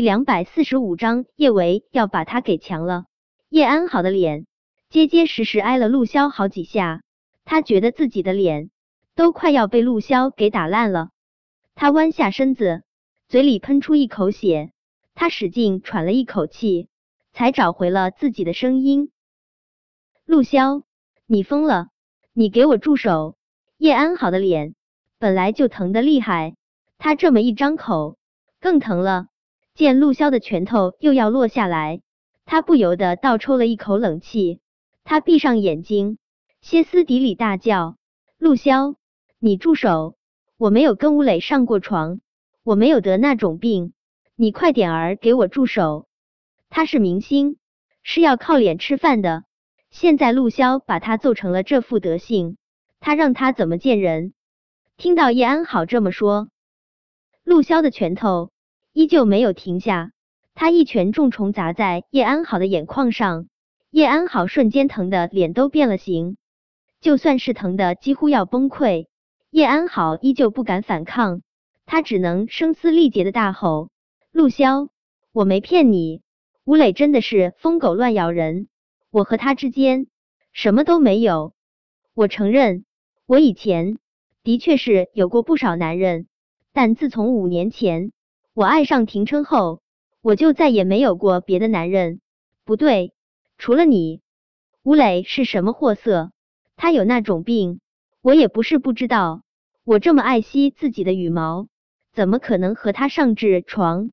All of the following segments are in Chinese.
两百四十五章，叶维要把他给强了。叶安好的脸结结实实挨了陆骁好几下，他觉得自己的脸都快要被陆骁给打烂了。他弯下身子，嘴里喷出一口血，他使劲喘了一口气，才找回了自己的声音。陆潇，你疯了！你给我住手！叶安好的脸本来就疼的厉害，他这么一张口，更疼了。见陆潇的拳头又要落下来，他不由得倒抽了一口冷气。他闭上眼睛，歇斯底里大叫：“陆潇，你住手！我没有跟吴磊上过床，我没有得那种病，你快点儿给我住手！他是明星，是要靠脸吃饭的。现在陆潇把他揍成了这副德行，他让他怎么见人？”听到叶安好这么说，陆潇的拳头。依旧没有停下，他一拳重重砸在叶安好的眼眶上，叶安好瞬间疼的脸都变了形，就算是疼的几乎要崩溃，叶安好依旧不敢反抗，他只能声嘶力竭的大吼：“陆潇，我没骗你，吴磊真的是疯狗乱咬人，我和他之间什么都没有，我承认，我以前的确是有过不少男人，但自从五年前。”我爱上廷琛后，我就再也没有过别的男人。不对，除了你，吴磊是什么货色？他有那种病，我也不是不知道。我这么爱惜自己的羽毛，怎么可能和他上至床？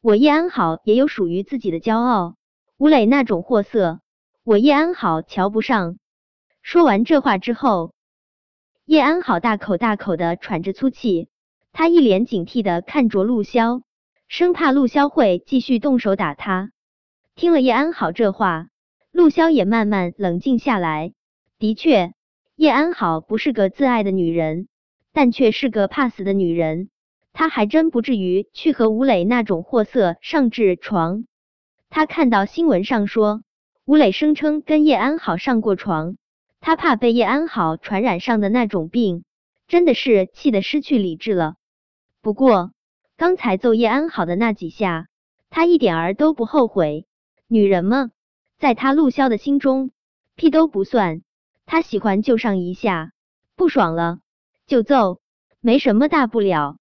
我叶安好也有属于自己的骄傲。吴磊那种货色，我叶安好瞧不上。说完这话之后，叶安好大口大口的喘着粗气。他一脸警惕的看着陆骁，生怕陆骁会继续动手打他。听了叶安好这话，陆骁也慢慢冷静下来。的确，叶安好不是个自爱的女人，但却是个怕死的女人。她还真不至于去和吴磊那种货色上痔床。他看到新闻上说，吴磊声称跟叶安好上过床，他怕被叶安好传染上的那种病，真的是气得失去理智了。不过，刚才揍叶安好的那几下，他一点儿都不后悔。女人嘛，在他陆骁的心中，屁都不算。他喜欢就上一下，不爽了就揍，没什么大不了。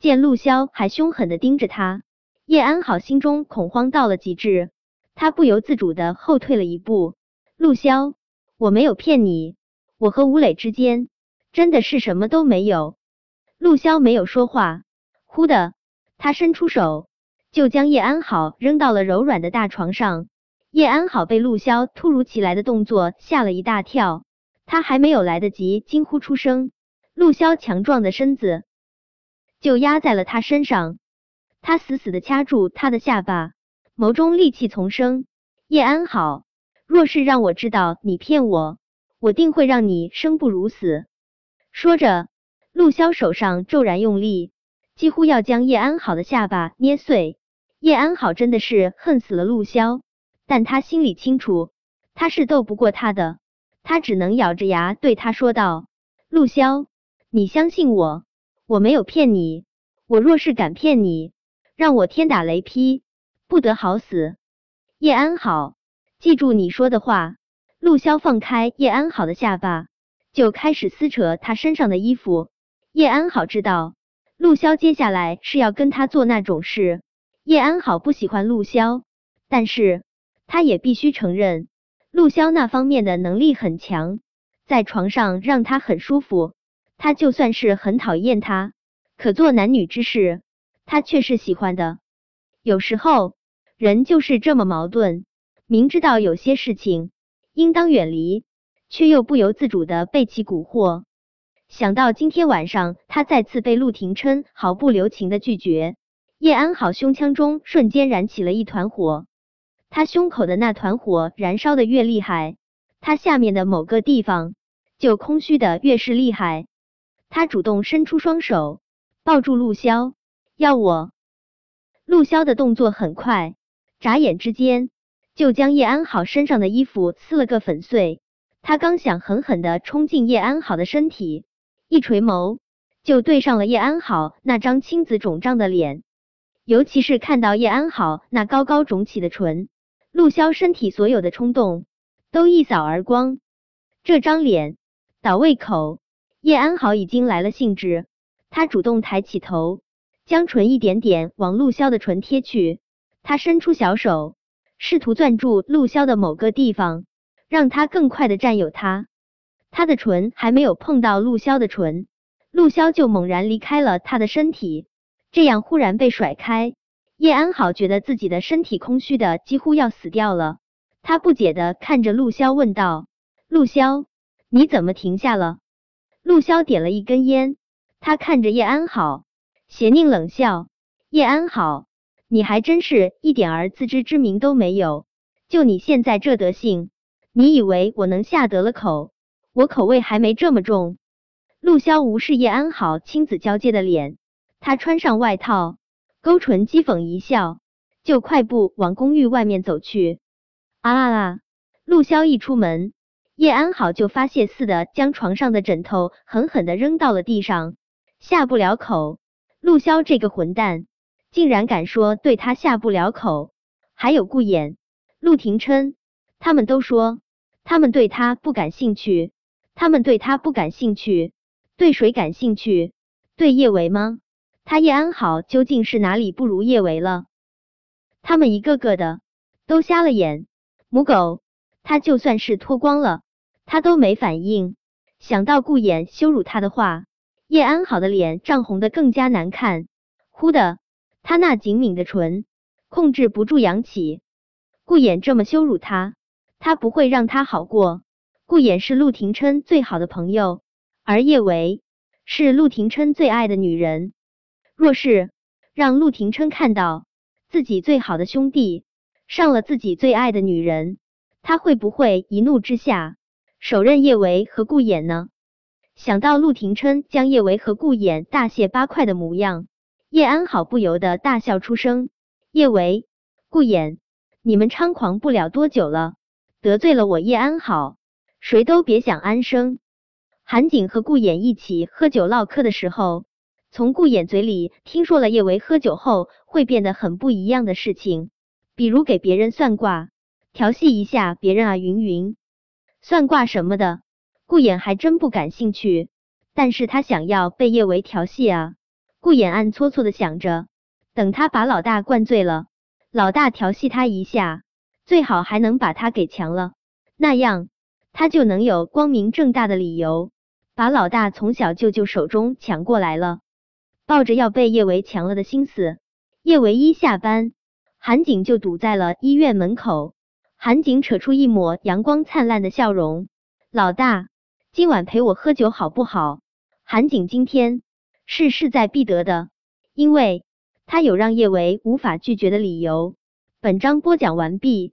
见陆潇还凶狠的盯着他，叶安好心中恐慌到了极致，他不由自主的后退了一步。陆潇，我没有骗你，我和吴磊之间真的是什么都没有。陆骁没有说话，忽的，他伸出手，就将叶安好扔到了柔软的大床上。叶安好被陆骁突如其来的动作吓了一大跳，他还没有来得及惊呼出声，陆骁强壮的身子就压在了他身上，他死死的掐住他的下巴，眸中戾气丛生。叶安好，若是让我知道你骗我，我定会让你生不如死。说着。陆潇手上骤然用力，几乎要将叶安好的下巴捏碎。叶安好真的是恨死了陆潇，但他心里清楚，他是斗不过他的，他只能咬着牙对他说道：“陆潇，你相信我，我没有骗你。我若是敢骗你，让我天打雷劈，不得好死。”叶安好，记住你说的话。陆潇放开叶安好的下巴，就开始撕扯他身上的衣服。叶安好知道陆骁接下来是要跟他做那种事。叶安好不喜欢陆骁，但是他也必须承认陆骁那方面的能力很强，在床上让他很舒服。他就算是很讨厌他，可做男女之事，他却是喜欢的。有时候人就是这么矛盾，明知道有些事情应当远离，却又不由自主的被其蛊惑。想到今天晚上他再次被陆廷琛毫不留情的拒绝，叶安好胸腔中瞬间燃起了一团火。他胸口的那团火燃烧的越厉害，他下面的某个地方就空虚的越是厉害。他主动伸出双手抱住陆潇，要我。陆潇的动作很快，眨眼之间就将叶安好身上的衣服撕了个粉碎。他刚想狠狠的冲进叶安好的身体。一垂眸，就对上了叶安好那张青紫肿胀的脸。尤其是看到叶安好那高高肿起的唇，陆潇身体所有的冲动都一扫而光。这张脸倒胃口，叶安好已经来了兴致，他主动抬起头，将唇一点点往陆潇的唇贴去。他伸出小手，试图攥住陆潇的某个地方，让他更快的占有他。他的唇还没有碰到陆潇的唇，陆潇就猛然离开了他的身体。这样忽然被甩开，叶安好觉得自己的身体空虚的几乎要死掉了。他不解的看着陆潇问道：“陆潇，你怎么停下了？”陆潇点了一根烟，他看着叶安好，邪佞冷笑：“叶安好，你还真是一点儿自知之明都没有。就你现在这德性，你以为我能下得了口？我口味还没这么重。”陆骁无视叶安好亲子交接的脸。他穿上外套，勾唇讥讽一笑，就快步往公寓外面走去。啊啊啊！陆潇一出门，叶安好就发泄似的将床上的枕头狠狠的扔到了地上，下不了口。陆潇这个混蛋，竟然敢说对他下不了口。还有顾衍、陆廷琛，他们都说他们对他不感兴趣，他们对他不感兴趣，对谁感兴趣？对叶维吗？他叶安好究竟是哪里不如叶维了？他们一个个的都瞎了眼。母狗，他就算是脱光了，他都没反应。想到顾衍羞辱他的话，叶安好的脸涨红的更加难看。忽的，他那紧抿的唇控制不住扬起。顾衍这么羞辱他，他不会让他好过。顾衍是陆廷琛最好的朋友，而叶维是陆廷琛最爱的女人。若是让陆廷琛看到自己最好的兄弟上了自己最爱的女人，他会不会一怒之下手刃叶维和顾衍呢？想到陆廷琛将叶维和顾衍大卸八块的模样，叶安好不由得大笑出声。叶维、顾衍，你们猖狂不了多久了，得罪了我叶安好，谁都别想安生。韩景和顾衍一起喝酒唠嗑的时候。从顾衍嘴里听说了叶维喝酒后会变得很不一样的事情，比如给别人算卦、调戏一下别人啊，云云。算卦什么的，顾衍还真不感兴趣，但是他想要被叶维调戏啊。顾衍暗搓搓的想着，等他把老大灌醉了，老大调戏他一下，最好还能把他给强了，那样他就能有光明正大的理由把老大从小舅舅手中抢过来了。抱着要被叶维强了的心思，叶维一下班，韩景就堵在了医院门口。韩景扯出一抹阳光灿烂的笑容：“老大，今晚陪我喝酒好不好？”韩景今天是势在必得的，因为他有让叶维无法拒绝的理由。本章播讲完毕，